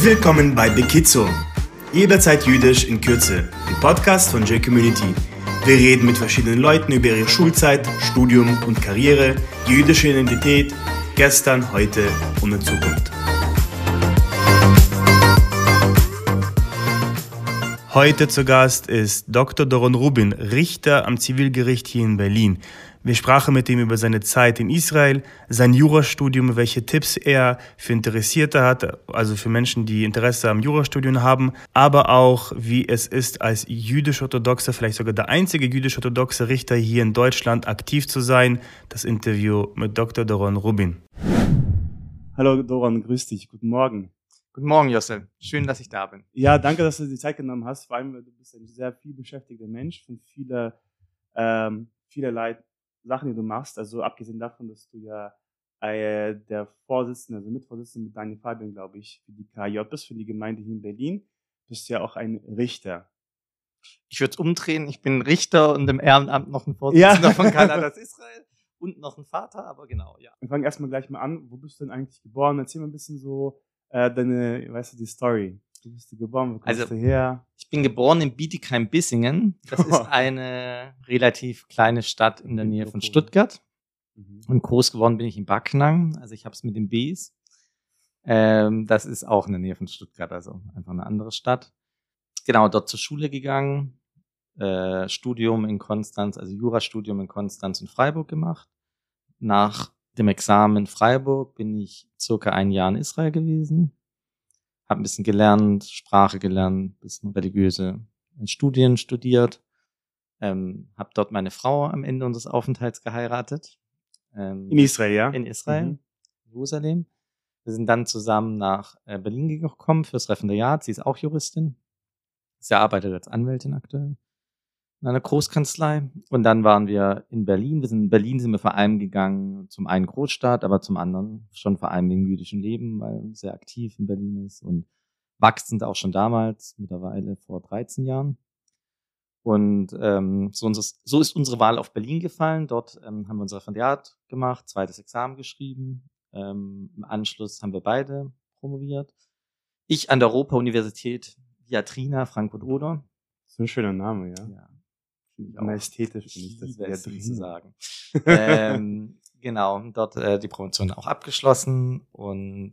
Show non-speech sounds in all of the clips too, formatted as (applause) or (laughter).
Willkommen bei Bekizo. Jederzeit jüdisch in Kürze. Ein Podcast von J-Community. Wir reden mit verschiedenen Leuten über ihre Schulzeit, Studium und Karriere, die jüdische Identität, gestern, heute und in Zukunft. Heute zu Gast ist Dr. Doron Rubin, Richter am Zivilgericht hier in Berlin. Wir sprachen mit ihm über seine Zeit in Israel, sein Jurastudium, welche Tipps er für Interessierte hat, also für Menschen, die Interesse am Jurastudium haben, aber auch, wie es ist, als jüdisch-orthodoxer, vielleicht sogar der einzige jüdisch-orthodoxe Richter hier in Deutschland aktiv zu sein. Das Interview mit Dr. Doron Rubin. Hallo Doron, grüß dich, guten Morgen. Guten Morgen, Jossel. Schön, dass ich da bin. Ja, danke, dass du dir die Zeit genommen hast. Vor allem, du bist ein sehr viel beschäftigter Mensch von viele, ähm, vielerlei Sachen, die du machst. Also abgesehen davon, dass du ja äh, der Vorsitzende, also Mitvorsitzende mit Daniel Fabian, glaube ich, für die KJ bist, für die Gemeinde hier in Berlin, bist ja auch ein Richter. Ich würde es umdrehen. Ich bin Richter und im Ehrenamt noch ein Vorsitzender ja. von Kanadas (laughs) Israel und noch ein Vater, aber genau, ja. Wir fangen erstmal gleich mal an. Wo bist du denn eigentlich geboren? Erzähl mal ein bisschen so äh, deine, weißt du, die Story. Du bist geboren, wo kommst also, du her? Ich bin geboren in Bietigheim-Bissingen. Das ist (laughs) eine relativ kleine Stadt in der Nähe von Stuttgart. Mhm. Und groß geworden bin ich in Backnang. Also ich habe es mit den Bs. Ähm, das ist auch in der Nähe von Stuttgart, also einfach eine andere Stadt. Genau, dort zur Schule gegangen. Äh, Studium in Konstanz, also Jurastudium in Konstanz und Freiburg gemacht. Nach dem Examen in Freiburg bin ich circa ein Jahr in Israel gewesen habe ein bisschen gelernt, Sprache gelernt, ein bisschen religiöse Studien studiert, ähm, habe dort meine Frau am Ende unseres Aufenthalts geheiratet. Ähm, in Israel, ja? In Israel, mhm. Jerusalem. Wir sind dann zusammen nach äh, Berlin gekommen fürs Referendariat. Sie ist auch Juristin. Sie arbeitet als Anwältin aktuell in einer Großkanzlei. Und dann waren wir in Berlin. Wir sind in Berlin sind wir vor allem gegangen, zum einen Großstadt, aber zum anderen schon vor allem wegen jüdischen Leben, weil sehr aktiv in Berlin ist und wachsend auch schon damals, mittlerweile vor 13 Jahren. Und ähm, so, unseres, so ist unsere Wahl auf Berlin gefallen. Dort ähm, haben wir unser Referendariat gemacht, zweites Examen geschrieben. Ähm, Im Anschluss haben wir beide promoviert. Ich an der Europa-Universität Viatrina, Frankfurt-Oder. So ein schöner Name, ja. ja. Finde ich auch. Ästhetisch finde ich das sehr drin zu sagen. (laughs) ähm, genau, dort äh, die Promotion auch abgeschlossen und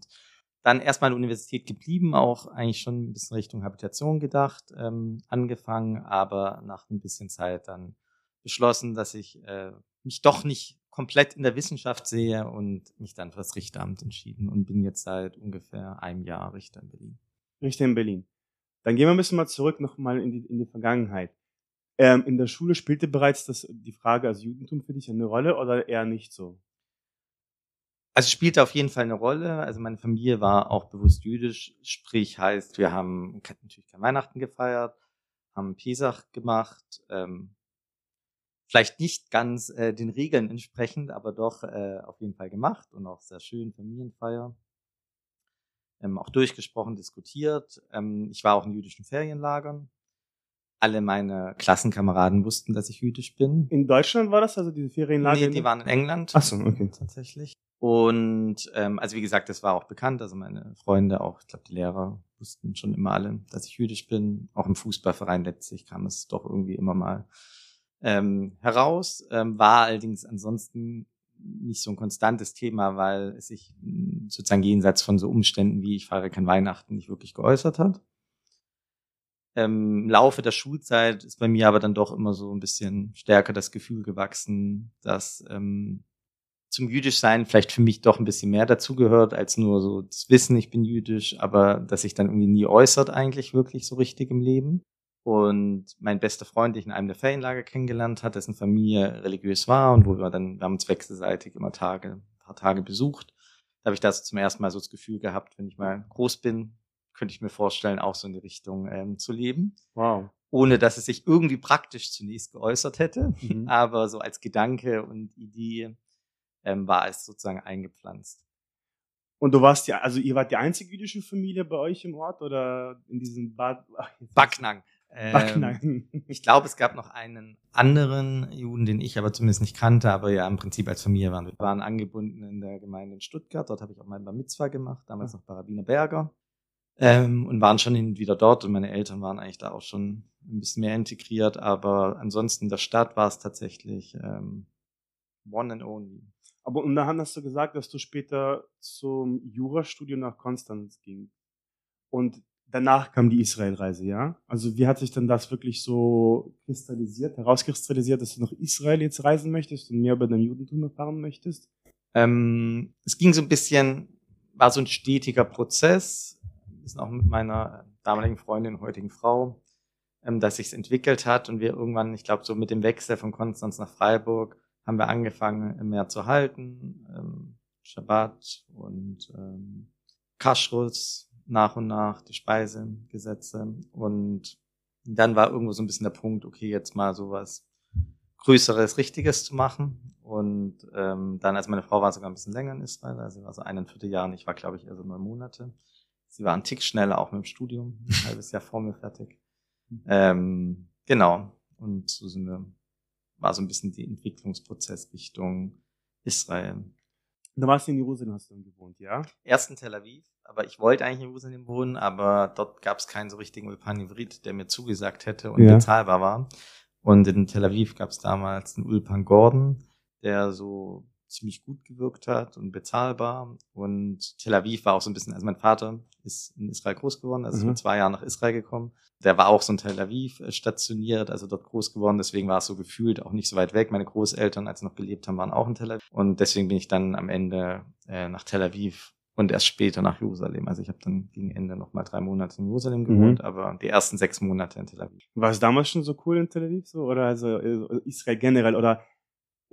dann erstmal an der Universität geblieben, auch eigentlich schon ein bisschen Richtung Habitation gedacht, ähm, angefangen, aber nach ein bisschen Zeit dann beschlossen, dass ich äh, mich doch nicht komplett in der Wissenschaft sehe und mich dann für das Richteramt entschieden und bin jetzt seit ungefähr einem Jahr Richter in Berlin. Richter in Berlin. Dann gehen wir ein bisschen mal zurück nochmal in die, in die Vergangenheit. Ähm, in der Schule spielte bereits das, die Frage als Judentum für dich eine Rolle oder eher nicht so? Also spielte auf jeden Fall eine Rolle. Also meine Familie war auch bewusst jüdisch, sprich heißt, wir haben natürlich kein Weihnachten gefeiert, haben Pesach gemacht, ähm, vielleicht nicht ganz äh, den Regeln entsprechend, aber doch äh, auf jeden Fall gemacht und auch sehr schön Familienfeier. Ähm, auch durchgesprochen, diskutiert. Ähm, ich war auch in jüdischen Ferienlagern, alle meine Klassenkameraden wussten, dass ich jüdisch bin. In Deutschland war das, also diese Ferienlager? Nee, die waren in England. Ach so, okay. Tatsächlich. Und ähm, also wie gesagt, das war auch bekannt. Also meine Freunde, auch ich glaube die Lehrer wussten schon immer alle, dass ich jüdisch bin. Auch im Fußballverein letztlich kam es doch irgendwie immer mal ähm, heraus. Ähm, war allerdings ansonsten nicht so ein konstantes Thema, weil es sich sozusagen jenseits von so Umständen wie ich feiere kein Weihnachten nicht wirklich geäußert hat. Ähm, Im Laufe der Schulzeit ist bei mir aber dann doch immer so ein bisschen stärker das Gefühl gewachsen, dass ähm, zum Jüdischsein vielleicht für mich doch ein bisschen mehr dazugehört, als nur so das Wissen, ich bin jüdisch, aber dass sich dann irgendwie nie äußert eigentlich wirklich so richtig im Leben. Und mein bester Freund, den ich in einem der Ferienlager kennengelernt hat, dessen Familie religiös war und wo wir dann, wir haben uns wechselseitig immer Tage, ein paar Tage besucht. Da habe ich das zum ersten Mal so das Gefühl gehabt, wenn ich mal groß bin, könnte ich mir vorstellen, auch so in die Richtung ähm, zu leben. Wow. Ohne dass es sich irgendwie praktisch zunächst geäußert hätte. Mhm. (laughs) Aber so als Gedanke und Idee ähm, war es sozusagen eingepflanzt. Und du warst ja, also ihr wart die einzige jüdische Familie bei euch im Ort oder in diesem Bad? (laughs) Backnang. Ähm, ich glaube, es gab noch einen anderen Juden, den ich aber zumindest nicht kannte, aber ja im Prinzip als Familie waren. Wir waren angebunden in der Gemeinde in Stuttgart. Dort habe ich auch mein Bar Mitzvah gemacht, damals noch bei Rabbiner Berger. Ähm, und waren schon hin und wieder dort und meine Eltern waren eigentlich da auch schon ein bisschen mehr integriert, aber ansonsten in der Stadt war es tatsächlich ähm, one and only. Aber und dann hast du gesagt, dass du später zum Jurastudium nach Konstanz ging. Und danach kam die Israelreise, ja? Also wie hat sich denn das wirklich so kristallisiert, herauskristallisiert, dass du nach Israel jetzt reisen möchtest und mehr über dein Judentum erfahren möchtest? Ähm, es ging so ein bisschen, war so ein stetiger Prozess. Sind auch mit meiner damaligen Freundin, heutigen Frau, ähm, dass sich's entwickelt hat und wir irgendwann, ich glaube, so mit dem Wechsel von Konstanz nach Freiburg haben wir angefangen, mehr zu halten, ähm, Shabbat und ähm, Kashrus nach und nach, die Speisegesetze und dann war irgendwo so ein bisschen der Punkt, okay, jetzt mal sowas Größeres, Richtiges zu machen. Und ähm, dann, als meine Frau war sogar ein bisschen länger in Israel, also war so eineinviertel Jahre, ich war, glaube ich, eher so neun Monate. Sie war ein Tick schneller, auch mit dem Studium, ein (laughs) halbes Jahr vor mir fertig. Ähm, genau. Und so sind wir, war so ein bisschen die Entwicklungsprozess Richtung Israel. Du warst in Jerusalem, hast du dann gewohnt, ja? Erst in Tel Aviv, aber ich wollte eigentlich in Jerusalem wohnen, aber dort gab es keinen so richtigen Ulpan Ivrit, der mir zugesagt hätte und ja. bezahlbar war. Und in Tel Aviv gab es damals einen Ulpan Gordon, der so ziemlich gut gewirkt hat und bezahlbar. Und Tel Aviv war auch so ein bisschen, also mein Vater ist in Israel groß geworden, also mhm. ist mit zwei Jahren nach Israel gekommen. Der war auch so in Tel Aviv äh, stationiert, also dort groß geworden. Deswegen war es so gefühlt auch nicht so weit weg. Meine Großeltern, als sie noch gelebt haben, waren auch in Tel Aviv. Und deswegen bin ich dann am Ende äh, nach Tel Aviv und erst später nach Jerusalem. Also ich habe dann gegen Ende noch mal drei Monate in Jerusalem mhm. gewohnt, mhm. aber die ersten sechs Monate in Tel Aviv. War es damals schon so cool in Tel Aviv so oder also äh, Israel generell oder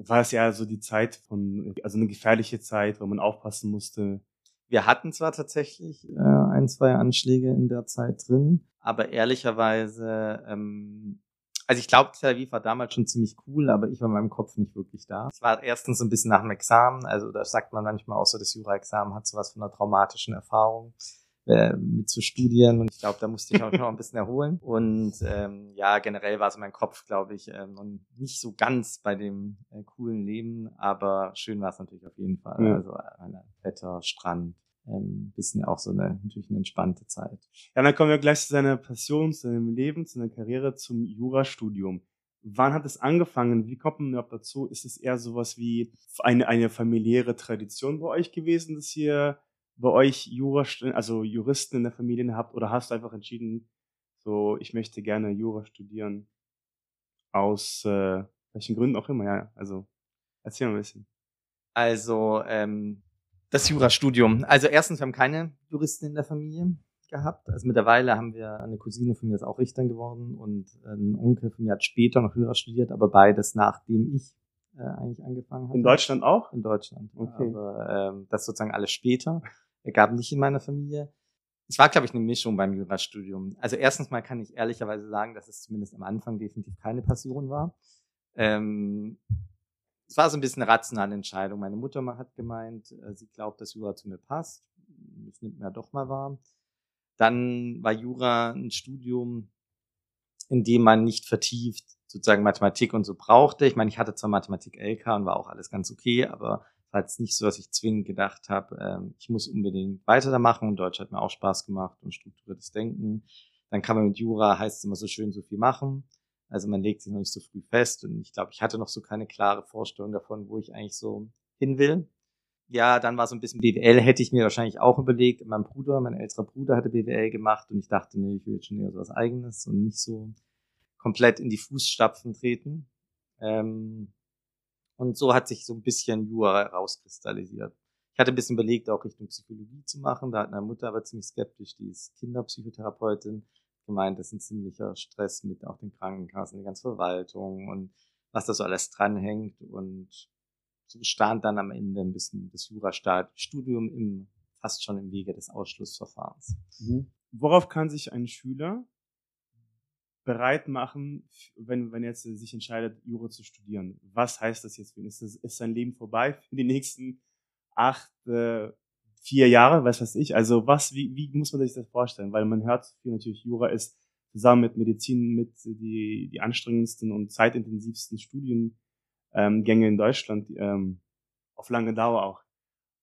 war es ja so die Zeit von, also eine gefährliche Zeit, wo man aufpassen musste. Wir hatten zwar tatsächlich äh, ein, zwei Anschläge in der Zeit drin, aber ehrlicherweise, ähm, also ich glaube, Tel Aviv war damals schon ziemlich cool, aber ich war in meinem Kopf nicht wirklich da. Es war erstens so ein bisschen nach dem Examen, also da sagt man manchmal auch so, das Jura-Examen hat sowas von einer traumatischen Erfahrung äh, mit zu studieren und ich glaube, da musste ich auch noch ein bisschen erholen. Und ähm, ja, generell war so mein Kopf, glaube ich, ähm, nicht so ganz bei dem äh, coolen Leben, aber schön war es natürlich auf jeden Fall. Ja. Also äh, Wetter, Strand, ähm, bisschen auch so eine natürlich eine entspannte Zeit. Ja, dann kommen wir gleich zu seiner Passion, zu seinem Leben, zu seiner Karriere, zum Jurastudium. Wann hat es angefangen? Wie kommt man überhaupt dazu? Ist es eher sowas wie eine, eine familiäre Tradition bei euch gewesen, dass ihr bei euch Jura, also Juristen in der Familie habt oder hast du einfach entschieden, so ich möchte gerne Jura studieren aus äh, welchen Gründen auch immer, ja. Also erzähl mal ein bisschen. Also ähm, das Jurastudium. Also erstens, wir haben keine Juristen in der Familie gehabt. Also mittlerweile haben wir eine Cousine von mir ist auch Richterin geworden und ein Onkel von mir hat später noch Jura studiert, aber beides nachdem ich äh, eigentlich angefangen habe. In Deutschland auch? In Deutschland. Okay. Aber ähm, das sozusagen alles später gab nicht in meiner Familie. Es war, glaube ich, eine Mischung beim Jurastudium. Also erstens mal kann ich ehrlicherweise sagen, dass es zumindest am Anfang definitiv keine Passion war. Ähm, es war so ein bisschen eine rationale Entscheidung. Meine Mutter hat gemeint, äh, sie glaubt, dass Jura zu mir passt. Das nimmt mir doch mal wahr. Dann war Jura ein Studium, in dem man nicht vertieft sozusagen Mathematik und so brauchte. Ich meine, ich hatte zwar Mathematik LK und war auch alles ganz okay, aber war jetzt nicht so, dass ich zwingend gedacht habe, ähm, ich muss unbedingt weiter da machen. Und Deutsch hat mir auch Spaß gemacht und strukturiertes Denken. Dann kann man mit Jura, heißt es immer so schön, so viel machen. Also man legt sich noch nicht so früh fest. Und ich glaube, ich hatte noch so keine klare Vorstellung davon, wo ich eigentlich so hin will. Ja, dann war so ein bisschen BWL, hätte ich mir wahrscheinlich auch überlegt. Mein Bruder, mein älterer Bruder hatte BWL gemacht und ich dachte, nee, ich will jetzt schon eher so was Eigenes und nicht so komplett in die Fußstapfen treten. Ähm, und so hat sich so ein bisschen Jura rauskristallisiert. Ich hatte ein bisschen überlegt, auch Richtung Psychologie zu machen. Da hat meine Mutter aber ziemlich skeptisch, die ist Kinderpsychotherapeutin, gemeint, das ist ein ziemlicher Stress mit auch den Krankenkassen, die ganze Verwaltung und was da so alles dranhängt. Und so stand dann am Ende ein bisschen das Jurastudium im, fast schon im Wege des Ausschlussverfahrens. Mhm. Worauf kann sich ein Schüler bereit machen, wenn, wenn er jetzt sich entscheidet, Jura zu studieren? Was heißt das jetzt für ihn? Ist, das, ist sein Leben vorbei (laughs) für die nächsten acht, äh, vier Jahre, was weiß ich? Also was, wie, wie muss man sich das vorstellen? Weil man hört viel natürlich, Jura ist zusammen mit Medizin mit die, die anstrengendsten und zeitintensivsten Studiengänge ähm, in Deutschland, ähm, auf lange Dauer auch.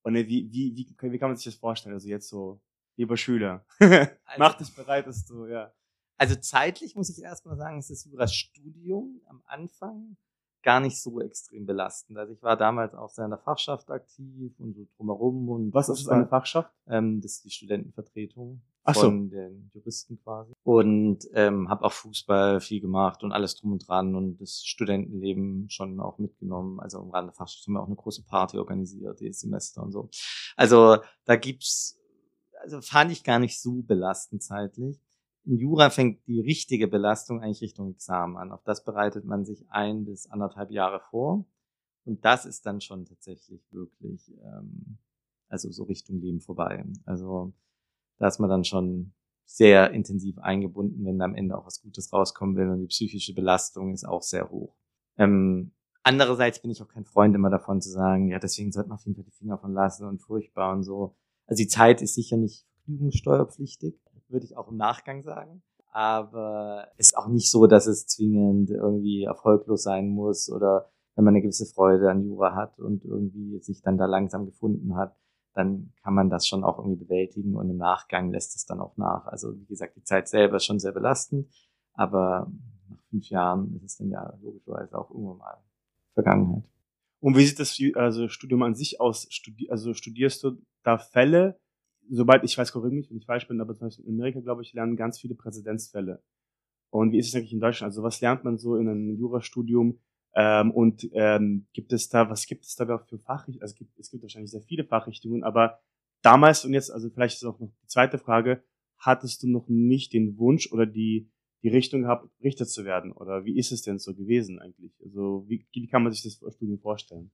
Und äh, wie, wie, wie, wie kann man sich das vorstellen? Also jetzt so lieber Schüler. (laughs) Also, Mach dich bereit, dass du, ja. Also zeitlich muss ich erstmal sagen, ist das Jurastudium am Anfang gar nicht so extrem belastend. Also ich war damals auch sehr in der Fachschaft aktiv und so drumherum und Was ist eine Fachschaft? ähm, das ist die Studentenvertretung Ach so. von den Juristen quasi und ähm, habe auch Fußball viel gemacht und alles drum und dran und das Studentenleben schon auch mitgenommen. Also im Rahmen der Fachschaft haben wir auch eine große Party organisiert, jedes Semester und so. Also da gibt's, also fand ich gar nicht so belastend zeitlich. In Jura fängt die richtige Belastung eigentlich Richtung Examen an. Auf das bereitet man sich ein bis anderthalb Jahre vor. Und das ist dann schon tatsächlich wirklich, ähm, also so Richtung Leben vorbei. Also da ist man dann schon sehr intensiv eingebunden, wenn am Ende auch was Gutes rauskommen will. Und die psychische Belastung ist auch sehr hoch. Ähm, andererseits bin ich auch kein Freund immer davon zu sagen, ja, deswegen sollte man auf jeden Fall die Finger von lassen und furchtbar und so. Also die Zeit ist sicher nicht vergnügungssteuerpflichtig, würde ich auch im Nachgang sagen. Aber ist auch nicht so, dass es zwingend irgendwie erfolglos sein muss oder wenn man eine gewisse Freude an Jura hat und irgendwie sich dann da langsam gefunden hat, dann kann man das schon auch irgendwie bewältigen und im Nachgang lässt es dann auch nach. Also wie gesagt, die Zeit selber ist schon sehr belastend, aber nach fünf Jahren ist es dann ja logischerweise auch irgendwann mal Vergangenheit. Und wie sieht das also Studium an sich aus? Studi also studierst du da Fälle? Sobald ich weiß, korrigiere mich, wenn ich falsch bin, aber zum Beispiel in Amerika, glaube ich, lernen ganz viele Präzedenzfälle. Und wie ist es eigentlich in Deutschland? Also was lernt man so in einem Jurastudium? Ähm, und ähm, gibt es da, was gibt es da für Fachrichtungen? Also es gibt, es gibt wahrscheinlich sehr viele Fachrichtungen, aber damals und jetzt, also vielleicht ist auch noch die zweite Frage, hattest du noch nicht den Wunsch oder die, die Richtung gehabt, Richter zu werden? Oder wie ist es denn so gewesen eigentlich? Also wie, wie kann man sich das Studium vorstellen?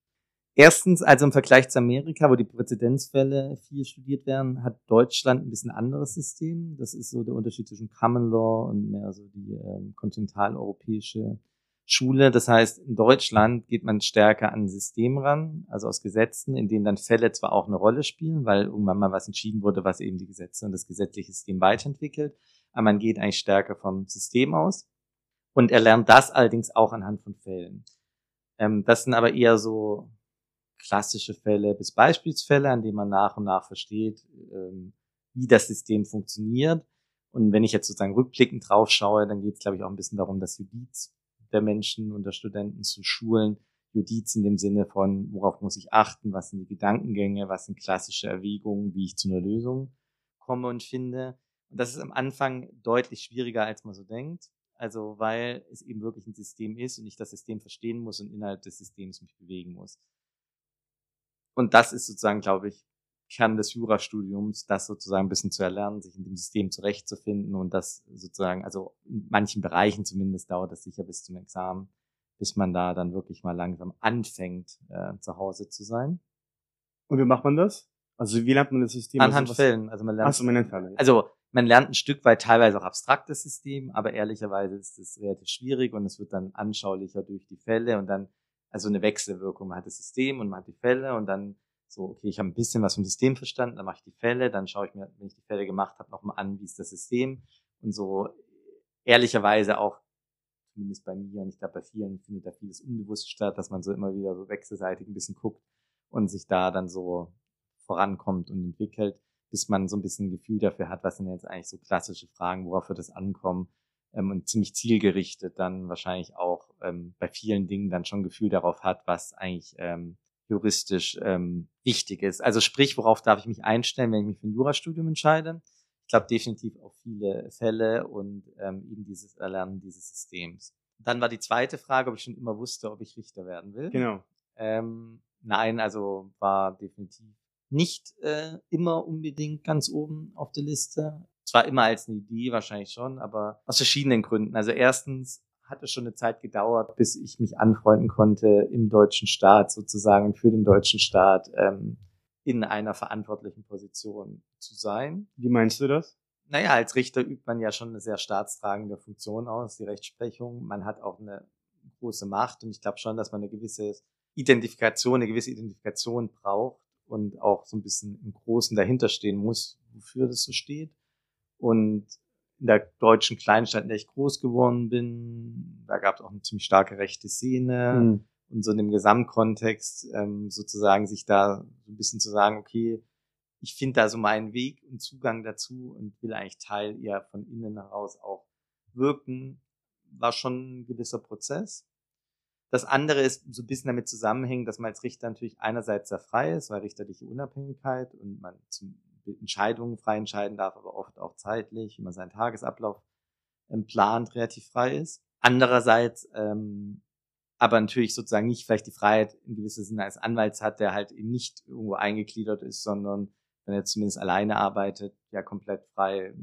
Erstens, also im Vergleich zu Amerika, wo die Präzedenzfälle viel studiert werden, hat Deutschland ein bisschen anderes System. Das ist so der Unterschied zwischen Common Law und mehr so die ähm, kontinentaleuropäische Schule. Das heißt, in Deutschland geht man stärker an ein System ran, also aus Gesetzen, in denen dann Fälle zwar auch eine Rolle spielen, weil irgendwann mal was entschieden wurde, was eben die Gesetze und das gesetzliche System weiterentwickelt, aber man geht eigentlich stärker vom System aus und er lernt das allerdings auch anhand von Fällen. Ähm, das sind aber eher so klassische Fälle bis Beispielsfälle, an denen man nach und nach versteht, ähm, wie das System funktioniert. Und wenn ich jetzt sozusagen rückblickend drauf schaue, dann geht es, glaube ich, auch ein bisschen darum, das Judiz der Menschen und der Studenten zu schulen. Judiz in dem Sinne von, worauf muss ich achten, was sind die Gedankengänge, was sind klassische Erwägungen, wie ich zu einer Lösung komme und finde. Und das ist am Anfang deutlich schwieriger, als man so denkt. Also, weil es eben wirklich ein System ist und ich das System verstehen muss und innerhalb des Systems mich bewegen muss. Und das ist sozusagen, glaube ich, Kern des Jurastudiums, das sozusagen ein bisschen zu erlernen, sich in dem System zurechtzufinden und das sozusagen, also in manchen Bereichen zumindest dauert das sicher bis zum Examen, bis man da dann wirklich mal langsam anfängt, äh, zu Hause zu sein. Und wie macht man das? Also wie lernt man das System? Anhand also, Fällen. Also man lernt, Achso, man nennt Fälle. Ja. also man lernt ein Stück weit teilweise auch abstraktes System, aber ehrlicherweise ist es relativ schwierig und es wird dann anschaulicher durch die Fälle und dann also eine Wechselwirkung. Man hat das System und man hat die Fälle und dann so, okay, ich habe ein bisschen was vom System verstanden, dann mache ich die Fälle, dann schaue ich mir, wenn ich die Fälle gemacht habe, nochmal an, wie ist das System und so ehrlicherweise auch, zumindest bei mir und ich glaube bei vielen findet da vieles unbewusst statt, dass man so immer wieder so wechselseitig ein bisschen guckt und sich da dann so vorankommt und entwickelt, bis man so ein bisschen ein Gefühl dafür hat, was sind jetzt eigentlich so klassische Fragen, worauf wird das ankommen ähm, und ziemlich zielgerichtet dann wahrscheinlich auch ähm, bei vielen Dingen dann schon Gefühl darauf hat, was eigentlich ähm, juristisch ähm, wichtig ist. Also sprich, worauf darf ich mich einstellen, wenn ich mich für ein Jurastudium entscheide? Ich glaube definitiv auf viele Fälle und ähm, eben dieses Erlernen dieses Systems. Dann war die zweite Frage, ob ich schon immer wusste, ob ich Richter werden will. Genau. Ähm, nein, also war definitiv nicht äh, immer unbedingt ganz oben auf der Liste. Zwar immer als eine Idee, wahrscheinlich schon, aber aus verschiedenen Gründen. Also erstens hat es schon eine Zeit gedauert, bis ich mich anfreunden konnte im deutschen Staat sozusagen für den deutschen Staat ähm, in einer verantwortlichen Position zu sein. Wie meinst du das? Naja, als Richter übt man ja schon eine sehr staatstragende Funktion aus, die Rechtsprechung. Man hat auch eine große Macht und ich glaube schon, dass man eine gewisse Identifikation, eine gewisse Identifikation braucht und auch so ein bisschen im Großen dahinterstehen muss, wofür das so steht. Und in der deutschen Kleinstadt, in der ich groß geworden bin, da gab es auch eine ziemlich starke rechte Szene. Mhm. Und so in dem Gesamtkontext ähm, sozusagen sich da so ein bisschen zu sagen, okay, ich finde da so meinen Weg und Zugang dazu und will eigentlich Teil eher von innen heraus auch wirken, war schon ein gewisser Prozess. Das andere ist so ein bisschen damit zusammenhängen, dass man als Richter natürlich einerseits sehr frei ist, weil richterliche Unabhängigkeit und man zum Entscheidungen frei entscheiden darf, aber oft auch zeitlich, wie man seinen Tagesablauf ähm, plant, relativ frei ist. Andererseits ähm, aber natürlich sozusagen nicht vielleicht die Freiheit in gewissem Sinne als Anwalt hat, der halt eben nicht irgendwo eingegliedert ist, sondern wenn er zumindest alleine arbeitet, ja komplett frei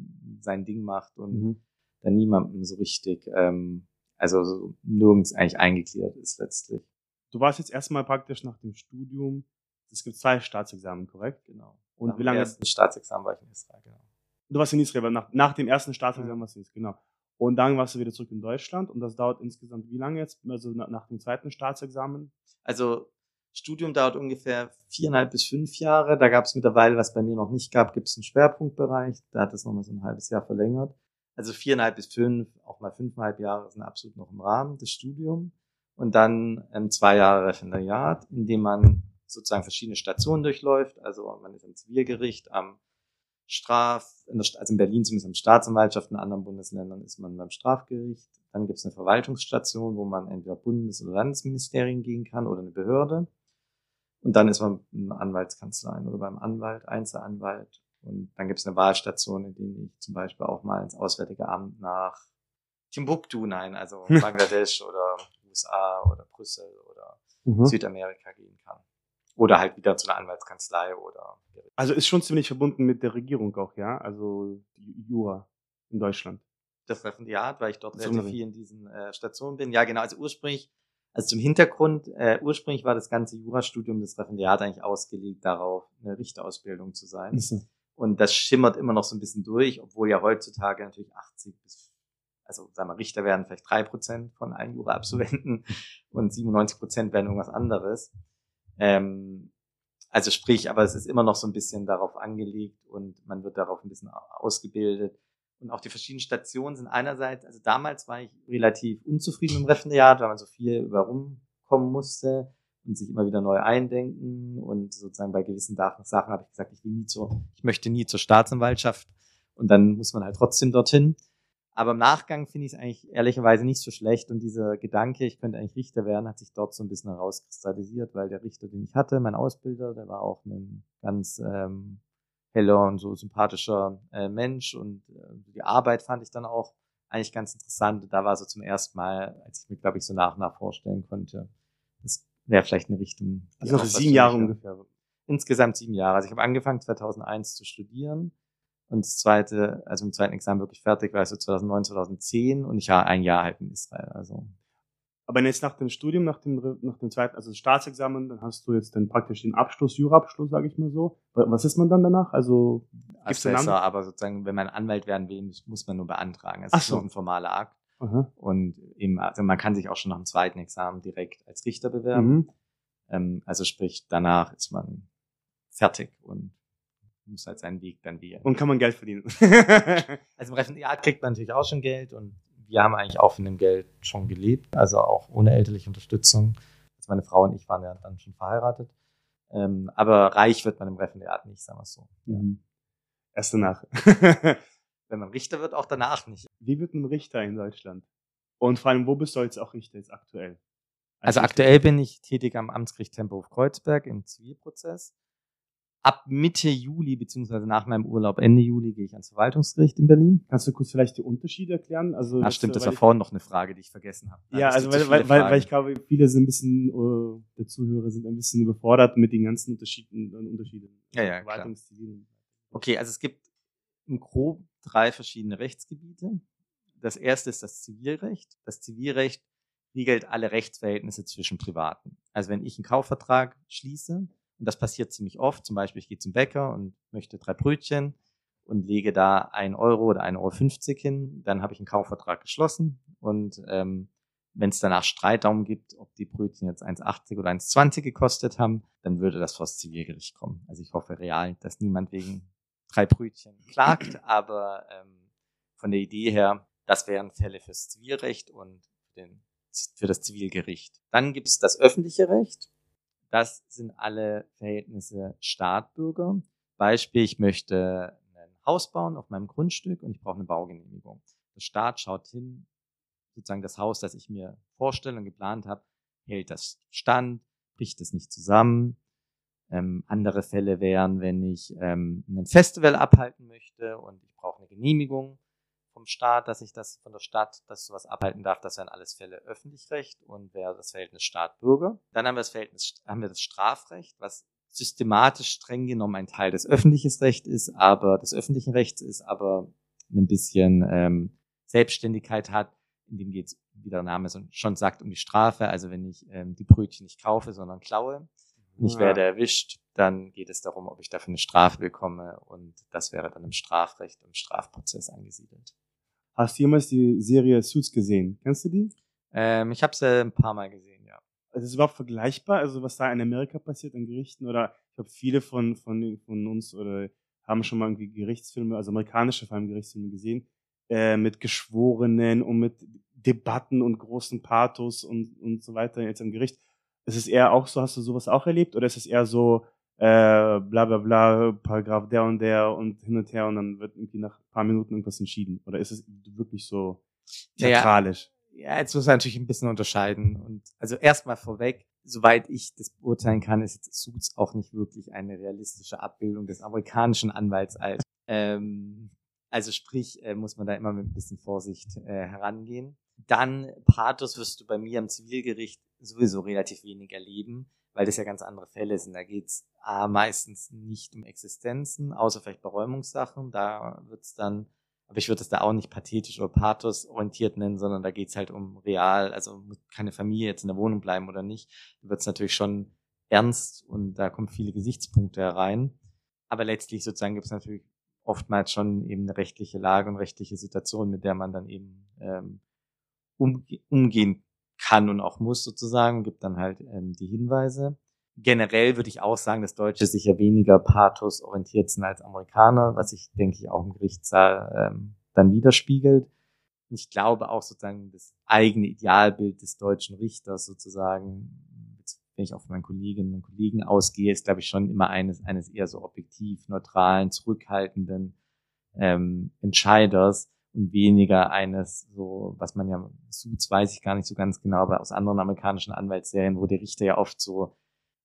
sein Ding macht und mhm. dann niemandem so richtig, ähm, also so nirgends eigentlich eingegliedert ist letztlich. Du warst jetzt erstmal praktisch nach dem Studium, es gibt zwei Staatsexamen, korrekt? Genau. Und nach wie lange? Nach dem ersten Staatsexamen war ich in Israel, genau. Du warst in Israel, aber nach, nach dem ersten Staatsexamen warst du in Israel, genau. Und dann warst du wieder zurück in Deutschland und das dauert insgesamt wie lange jetzt? Also nach dem zweiten Staatsexamen? Also Studium dauert ungefähr viereinhalb bis fünf Jahre. Da gab es mittlerweile, was bei mir noch nicht gab, gibt es einen Schwerpunktbereich. Da hat es nochmal so ein halbes Jahr verlängert. Also viereinhalb bis fünf, auch mal fünfeinhalb Jahre sind absolut noch im Rahmen des Studiums. Und dann ähm, zwei Jahre Referendariat, in dem man sozusagen verschiedene Stationen durchläuft. Also man ist am Zivilgericht, am Straf, also in Berlin zumindest am Staatsanwaltschaft, in anderen Bundesländern ist man beim Strafgericht. Dann gibt es eine Verwaltungsstation, wo man entweder Bundes- oder Landesministerien gehen kann oder eine Behörde. Und dann ist man in Anwaltskanzleien oder beim Anwalt, Einzelanwalt. Und dann gibt es eine Wahlstation, in der ich zum Beispiel auch mal ins Auswärtige Amt nach Timbuktu, nein, also (laughs) Bangladesch oder USA oder Brüssel oder mhm. Südamerika gehen kann. Oder halt wieder zu einer Anwaltskanzlei oder. Also ist schon ziemlich verbunden mit der Regierung auch, ja? Also die Jura in Deutschland. Das Referendariat, weil ich dort relativ viel in diesen äh, Stationen bin. Ja, genau. Also ursprünglich, also zum Hintergrund, äh, ursprünglich war das ganze Jurastudium des Referendariat eigentlich ausgelegt darauf, eine Richterausbildung zu sein. Mhm. Und das schimmert immer noch so ein bisschen durch, obwohl ja heutzutage natürlich 80 bis, also sagen wir, Richter werden vielleicht drei Prozent von allen Jura-Absolventen (laughs) und 97 Prozent werden irgendwas anderes. Ähm, also sprich, aber es ist immer noch so ein bisschen darauf angelegt und man wird darauf ein bisschen ausgebildet. Und auch die verschiedenen Stationen sind einerseits, also damals war ich relativ unzufrieden im Referendariat, weil man so viel über rumkommen musste und sich immer wieder neu eindenken und sozusagen bei gewissen Sachen habe ich gesagt, ich will nie zur, ich möchte nie zur Staatsanwaltschaft und dann muss man halt trotzdem dorthin. Aber im Nachgang finde ich es eigentlich ehrlicherweise nicht so schlecht und dieser Gedanke, ich könnte eigentlich Richter werden, hat sich dort so ein bisschen herauskristallisiert, weil der Richter, den ich hatte, mein Ausbilder, der war auch ein ganz ähm, heller und so sympathischer äh, Mensch und äh, die Arbeit fand ich dann auch eigentlich ganz interessant. Da war so zum ersten Mal, als ich mir, glaube ich, so nach und nach vorstellen konnte, das wäre vielleicht eine Richtung. Also noch sieben Jahre ungefähr. Insgesamt sieben Jahre. Also ich habe angefangen 2001 zu studieren und das zweite, also im zweiten Examen wirklich fertig war so 2009, 2010 und ich war ein Jahr halt in Israel. Also. Aber jetzt nach dem Studium, nach dem, nach dem zweiten, also Staatsexamen, dann hast du jetzt dann praktisch den Abschluss, Juraabschluss, sage ich mal so. Was ist man dann danach? Also gibt's Assessor, aber sozusagen, wenn man Anwalt werden will, muss man nur beantragen. Es ist so ein formaler Akt. Aha. Und eben, also man kann sich auch schon nach dem zweiten Examen direkt als Richter bewerben. Mhm. Ähm, also sprich, danach ist man fertig und muss halt seinen Weg dann wählen. Und kann man Geld verdienen. (laughs) also im Referendariat kriegt man natürlich auch schon Geld und wir haben eigentlich auch von dem Geld schon gelebt, also auch ohne elterliche Unterstützung. Also meine Frau und ich waren ja dann schon verheiratet. Ähm, aber reich wird man im Referendariat nicht, sagen wir es so. Mhm. Erst danach. (laughs) Wenn man Richter wird, auch danach nicht. Wie wird ein Richter in Deutschland? Und vor allem, wo bist du jetzt auch Richter jetzt aktuell? Also, also aktuell bin ich tätig am Amtsgericht Tempelhof Kreuzberg im Zivilprozess ab Mitte Juli, beziehungsweise nach meinem Urlaub Ende Juli, gehe ich ans Verwaltungsgericht in Berlin. Kannst du kurz vielleicht die Unterschiede erklären? Also, Ach stimmt, das war vorhin noch eine Frage, die ich vergessen habe. Ja, also weil, weil, weil, weil ich glaube, viele sind ein bisschen, uh, der Zuhörer sind ein bisschen überfordert mit den ganzen Unterschieden. Unterschieden. Ja, ja, klar. Okay, also es gibt im Grob drei verschiedene Rechtsgebiete. Das erste ist das Zivilrecht. Das Zivilrecht regelt alle Rechtsverhältnisse zwischen Privaten. Also wenn ich einen Kaufvertrag schließe, und das passiert ziemlich oft. Zum Beispiel, ich gehe zum Bäcker und möchte drei Brötchen und lege da ein Euro oder 1,50 Euro hin. Dann habe ich einen Kaufvertrag geschlossen. Und ähm, wenn es danach Streit darum gibt, ob die Brötchen jetzt 1,80 oder 1,20 gekostet haben, dann würde das vor das Zivilgericht kommen. Also ich hoffe real, dass niemand wegen drei Brötchen klagt, aber ähm, von der Idee her, das wären Fälle fürs Zivilrecht und den, für das Zivilgericht. Dann gibt es das öffentliche Recht. Das sind alle Verhältnisse Staat-Bürger. Beispiel, ich möchte ein Haus bauen auf meinem Grundstück und ich brauche eine Baugenehmigung. Der Staat schaut hin, sozusagen das Haus, das ich mir vorstelle und geplant habe, hält das stand, bricht es nicht zusammen. Ähm, andere Fälle wären, wenn ich ähm, ein Festival abhalten möchte und ich brauche eine Genehmigung vom Staat, dass ich das von der Stadt, dass sowas abhalten darf, das wären alles Fälle Öffentlichrecht und wäre das Verhältnis Staat-Bürger. Dann haben wir das Verhältnis, haben wir das Strafrecht, was systematisch streng genommen ein Teil des öffentlichen Rechts ist, aber des öffentlichen Rechts ist, aber ein bisschen ähm, Selbstständigkeit hat. In dem geht es, wie der Name schon sagt, um die Strafe. Also wenn ich ähm, die Brötchen nicht kaufe, sondern klaue und ich werde erwischt, dann geht es darum, ob ich dafür eine Strafe bekomme und das wäre dann im Strafrecht, im Strafprozess angesiedelt. Hast du jemals die Serie Suits gesehen? Kennst du die? Ähm, ich habe sie ein paar Mal gesehen, ja. Also ist es überhaupt vergleichbar, also was da in Amerika passiert an Gerichten? Oder ich glaube, viele von, von, von uns oder haben schon mal irgendwie Gerichtsfilme, also amerikanische vor allem Gerichtsfilme gesehen, äh, mit Geschworenen und mit Debatten und großen Pathos und, und so weiter jetzt am Gericht. Ist es eher auch so, hast du sowas auch erlebt? Oder ist es eher so, äh, bla bla bla, Paragraph der und der und hin und her und dann wird irgendwie nach ein paar Minuten irgendwas entschieden? Oder ist es wirklich so theatralisch? Ja, ja jetzt muss man natürlich ein bisschen unterscheiden. Und also erstmal vorweg, soweit ich das beurteilen kann, ist jetzt Suits auch nicht wirklich eine realistische Abbildung des amerikanischen Anwaltsalters. Ähm, also sprich, äh, muss man da immer mit ein bisschen Vorsicht äh, herangehen. Dann Pathos wirst du bei mir am Zivilgericht sowieso relativ wenig erleben weil das ja ganz andere Fälle sind. Da geht's es meistens nicht um Existenzen, außer vielleicht Beräumungssachen. Da wird's dann, aber ich würde es da auch nicht pathetisch oder pathos orientiert nennen, sondern da geht's halt um real, also keine Familie jetzt in der Wohnung bleiben oder nicht. Da wird's natürlich schon ernst und da kommen viele Gesichtspunkte herein. Aber letztlich sozusagen gibt's natürlich oftmals schon eben eine rechtliche Lage und rechtliche Situation, mit der man dann eben ähm, umge umgehen kann und auch muss sozusagen, gibt dann halt ähm, die Hinweise. Generell würde ich auch sagen, dass Deutsche sicher weniger Pathos orientiert sind als Amerikaner, was sich, denke ich, auch im Gerichtssaal ähm, dann widerspiegelt. Ich glaube auch sozusagen das eigene Idealbild des deutschen Richters sozusagen, wenn ich auf meinen Kolleginnen und Kollegen ausgehe, ist, glaube ich, schon immer eines, eines eher so objektiv, neutralen, zurückhaltenden ähm, Entscheiders, und weniger eines so, was man ja, Suits weiß ich gar nicht so ganz genau, aber aus anderen amerikanischen Anwaltsserien, wo die Richter ja oft so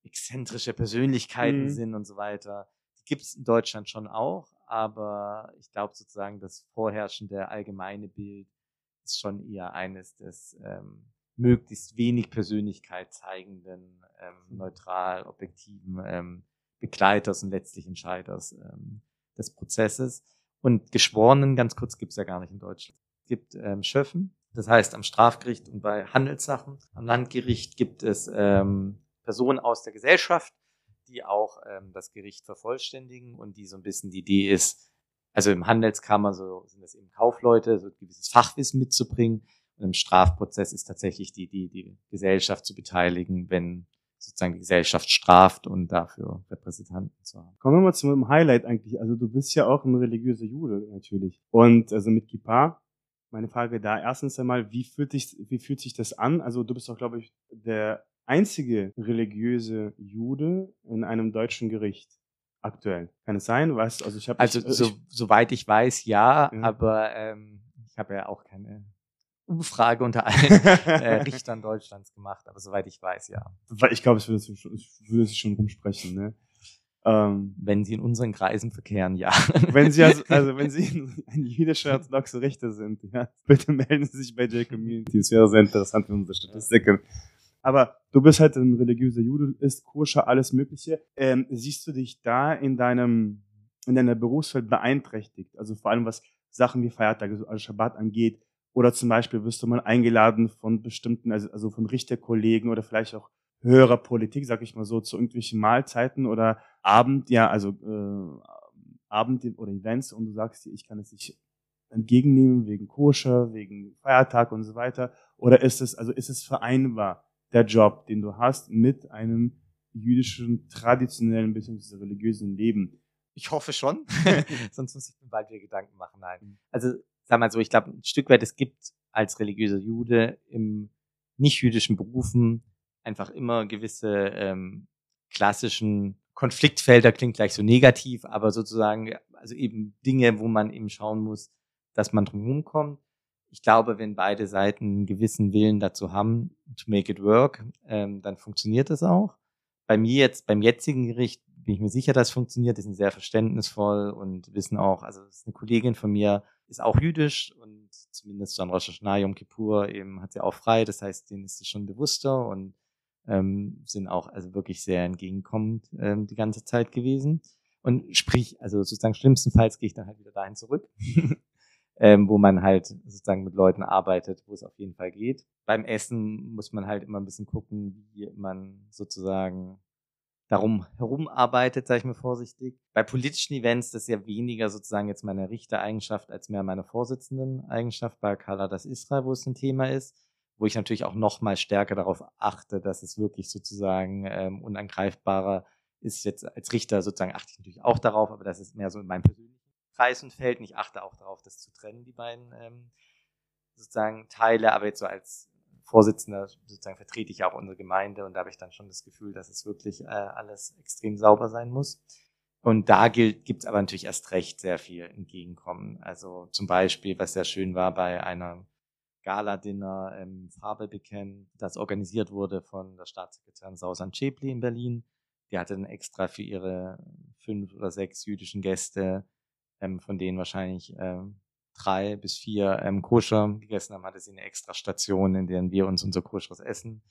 exzentrische Persönlichkeiten mhm. sind und so weiter. Die gibt es in Deutschland schon auch, aber ich glaube sozusagen, das vorherrschende allgemeine Bild ist schon eher eines des ähm, möglichst wenig Persönlichkeit zeigenden, ähm, mhm. neutral, objektiven ähm, Begleiters und letztlich Entscheiders ähm, des Prozesses. Und Geschworenen, ganz kurz, gibt's ja gar nicht in Deutschland. Es gibt ähm, Schöffen, das heißt am Strafgericht und bei Handelssachen. Am Landgericht gibt es ähm, Personen aus der Gesellschaft, die auch ähm, das Gericht vervollständigen und die so ein bisschen die Idee ist, also im Handelskammer so sind das eben Kaufleute, so gewisses Fachwissen mitzubringen. Und im Strafprozess ist tatsächlich die Idee, die Gesellschaft zu beteiligen, wenn sozusagen die Gesellschaft straft und dafür Repräsentanten zu haben. Kommen wir mal zum Highlight eigentlich. Also du bist ja auch ein religiöser Jude natürlich. Und also mit Kippa, meine Frage da erstens einmal, wie fühlt sich, wie fühlt sich das an? Also du bist doch, glaube ich, der einzige religiöse Jude in einem deutschen Gericht aktuell. Kann es sein? Weißt also ich habe also ich, so, ich, soweit ich weiß, ja, ja. aber ähm, ich habe ja auch keine Umfrage unter allen äh, (laughs) Richtern Deutschlands gemacht, aber soweit ich weiß, ja. Ich glaube, es würde sich schon, würde sich schon rumsprechen, ne? Ähm, wenn sie in unseren Kreisen verkehren, ja. Wenn sie also, also wenn sie ein jüdischer orthodoxe Richter sind, ja, bitte melden Sie sich bei J-Community. Es wäre sehr interessant für unsere Statistiken. Aber du bist halt ein religiöser Jude, ist koscher, alles Mögliche. Ähm, siehst du dich da in deinem, in deiner Berufsfeld beeinträchtigt? Also vor allem was Sachen wie Feiertage, also Schabbat angeht, oder zum Beispiel wirst du mal eingeladen von bestimmten, also, also von Richterkollegen oder vielleicht auch höherer Politik, sag ich mal so, zu irgendwelchen Mahlzeiten oder Abend, ja, also äh, Abend oder Events und du sagst dir, ich kann es nicht entgegennehmen wegen Koscher, wegen Feiertag und so weiter. Oder ist es, also ist es vereinbar, der Job, den du hast, mit einem jüdischen, traditionellen bzw. religiösen Leben? Ich hoffe schon, (laughs) (laughs) sonst muss ich mir bald wieder Gedanken machen. Nein. Mhm. Also sag mal so, ich glaube, ein Stück weit, es gibt als religiöser Jude im nicht-jüdischen Berufen einfach immer gewisse ähm, klassischen Konfliktfelder klingt gleich so negativ, aber sozusagen, also eben Dinge, wo man eben schauen muss, dass man drumherum kommt. Ich glaube, wenn beide Seiten einen gewissen Willen dazu haben, to make it work, ähm, dann funktioniert das auch. Bei mir jetzt, beim jetzigen Gericht, bin ich mir sicher, dass es funktioniert. Die sind sehr verständnisvoll und wissen auch, also eine Kollegin von mir, ist auch jüdisch und zumindest an Rosh Hashanah, Yom Kippur eben hat sie auch frei. Das heißt, denen ist es schon bewusster und ähm, sind auch also wirklich sehr entgegenkommend ähm, die ganze Zeit gewesen. Und sprich, also sozusagen schlimmstenfalls gehe ich dann halt wieder dahin zurück, (laughs) ähm, wo man halt sozusagen mit Leuten arbeitet, wo es auf jeden Fall geht. Beim Essen muss man halt immer ein bisschen gucken, wie man sozusagen darum herum arbeitet, sage ich mir vorsichtig. Bei politischen Events, das ist ja weniger sozusagen jetzt meine Richtereigenschaft als mehr meine Vorsitzenden-Eigenschaft bei Kala das Israel, wo es ein Thema ist wo ich natürlich auch noch mal stärker darauf achte, dass es wirklich sozusagen ähm, unangreifbarer ist. Jetzt als Richter sozusagen achte ich natürlich auch darauf, aber das ist mehr so in meinem persönlichen Kreis und Feld. Und ich achte auch darauf, das zu trennen, die beiden ähm, sozusagen Teile. Aber jetzt so als Vorsitzender sozusagen vertrete ich auch unsere Gemeinde und da habe ich dann schon das Gefühl, dass es wirklich äh, alles extrem sauber sein muss. Und da gibt es aber natürlich erst recht sehr viel Entgegenkommen. Also zum Beispiel, was sehr schön war bei einer Gala-Dinner ähm, Farbe bekennen, das organisiert wurde von der Staatssekretärin Sausan Schäpli in Berlin. Die hatte dann extra für ihre fünf oder sechs jüdischen Gäste, ähm, von denen wahrscheinlich ähm, drei bis vier ähm, Koscher gegessen haben, hatte sie eine extra Station, in der wir uns unser koscheres Essen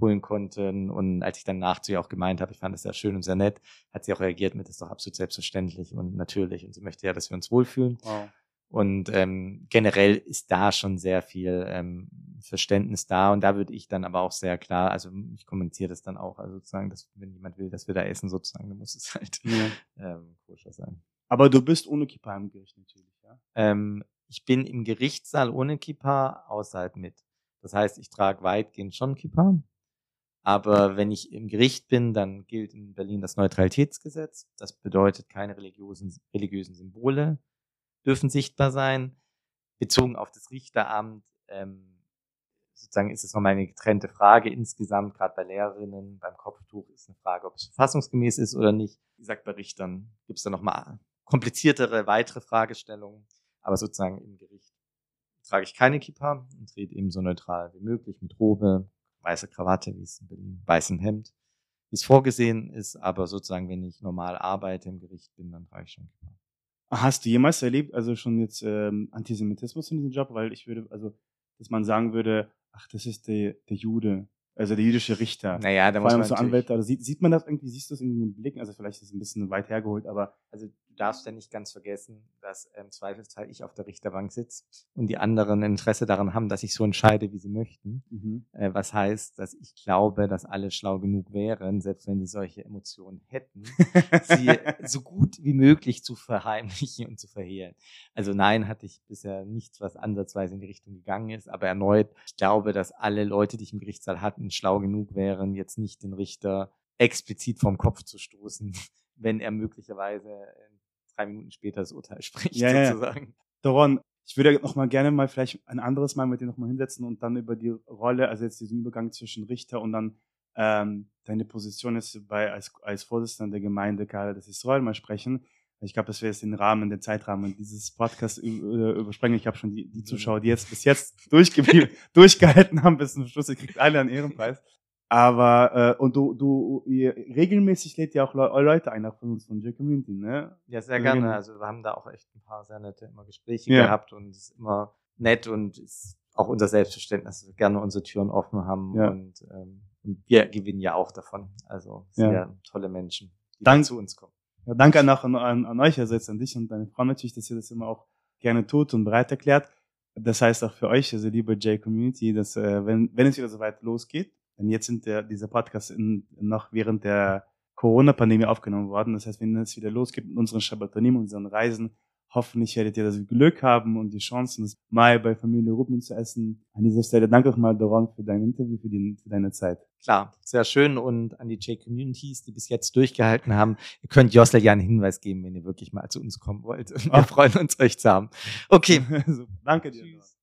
holen konnten. Und als ich dann nach zu ihr auch gemeint habe, ich fand das sehr schön und sehr nett, hat sie auch reagiert mit, das ist doch absolut selbstverständlich und natürlich. Und sie möchte ja, dass wir uns wohlfühlen. Wow. Und ähm, generell ist da schon sehr viel ähm, Verständnis da. Und da würde ich dann aber auch sehr klar, also ich kommentiere das dann auch, also sozusagen, dass wenn jemand will, dass wir da essen, sozusagen, dann muss es (laughs) halt ja. ähm, koscher sein. Aber du bist ohne Kippa im Gericht natürlich, ja? Ähm, ich bin im Gerichtssaal ohne Kippa, außerhalb mit. Das heißt, ich trage weitgehend schon Kippa. Aber wenn ich im Gericht bin, dann gilt in Berlin das Neutralitätsgesetz. Das bedeutet keine religiösen, religiösen Symbole dürfen sichtbar sein. Bezogen auf das Richteramt, ähm, sozusagen ist es nochmal eine getrennte Frage insgesamt, gerade bei Lehrerinnen, beim Kopftuch ist eine Frage, ob es verfassungsgemäß ist oder nicht. Wie gesagt, bei Richtern gibt es da nochmal kompliziertere, weitere Fragestellungen. Aber sozusagen im Gericht trage ich keine Kippa und trete eben so neutral wie möglich mit Robe, weißer Krawatte, wie es in Berlin, weißem Hemd, wie es vorgesehen ist. Aber sozusagen, wenn ich normal arbeite im Gericht bin, dann trage ich schon Kippa. Hast du jemals erlebt, also schon jetzt ähm, Antisemitismus in diesem Job? Weil ich würde, also, dass man sagen würde, ach, das ist der, der Jude, also der jüdische Richter. Naja, da Vor allem so Anwälte, also sieht, sieht man das irgendwie, siehst du das irgendwie im Blick? Also vielleicht ist es ein bisschen weit hergeholt, aber. Also du darfst ja nicht ganz vergessen, dass im Zweifelsfall ich auf der Richterbank sitze und die anderen Interesse daran haben, dass ich so entscheide, wie sie möchten. Mhm. Äh, was heißt, dass ich glaube, dass alle schlau genug wären, selbst wenn sie solche Emotionen hätten, sie (laughs) so gut wie möglich zu verheimlichen und zu verhehlen. Also nein, hatte ich bisher nichts, was ansatzweise in die Richtung gegangen ist, aber erneut, ich glaube, dass alle Leute, die ich im Gerichtssaal hatten, schlau genug wären, jetzt nicht den Richter explizit vom Kopf zu stoßen, (laughs) wenn er möglicherweise drei Minuten später das Urteil (laughs) spricht, ja, sozusagen. Ja. Doron, ich würde noch mal gerne mal vielleicht ein anderes Mal mit dir noch mal hinsetzen und dann über die Rolle, also jetzt diesen Übergang zwischen Richter und dann ähm, deine Position ist bei als, als Vorsitzender der Gemeinde Karl des Israel mal sprechen. Ich glaube, das wäre jetzt den Rahmen, den Zeitrahmen dieses Podcasts übersprengen. Ich habe schon die, die Zuschauer, die jetzt bis jetzt (laughs) durchgehalten haben bis zum Schluss, ihr kriegt alle einen Ehrenpreis. Aber, äh, und du, du, ihr, regelmäßig lädt ja auch Leute ein, auch von uns, von J Community, ne? Ja, sehr gerne. Also wir haben da auch echt ein paar sehr nette immer Gespräche ja. gehabt und es ist immer nett und ist auch unser Selbstverständnis, dass wir gerne unsere Türen offen haben ja. und, ähm, und wir gewinnen ja auch davon. Also sehr ja. tolle Menschen, die Dank, zu uns kommen. Ja, danke an, an, an euch, also jetzt an dich und deine Frau natürlich, dass ihr das immer auch gerne tut und bereit erklärt. Das heißt auch für euch, also liebe J Community, dass äh, wenn, wenn es wieder so weit losgeht, denn jetzt sind der, dieser Podcast in, noch während der Corona-Pandemie aufgenommen worden. Das heißt, wenn es wieder losgeht mit unseren Schabbatonim, unseren Reisen, hoffentlich werdet ihr das Glück haben und die Chancen, das Mai bei Familie Rubin zu essen. An dieser Stelle danke auch mal, Doron, für dein Interview, für, die, für deine Zeit. Klar, sehr schön. Und an die J-Communities, die bis jetzt durchgehalten haben, ihr könnt Josle ja einen Hinweis geben, wenn ihr wirklich mal zu uns kommen wollt. Wir freuen uns, euch zu haben. Okay. (laughs) Danke dir. Tschüss.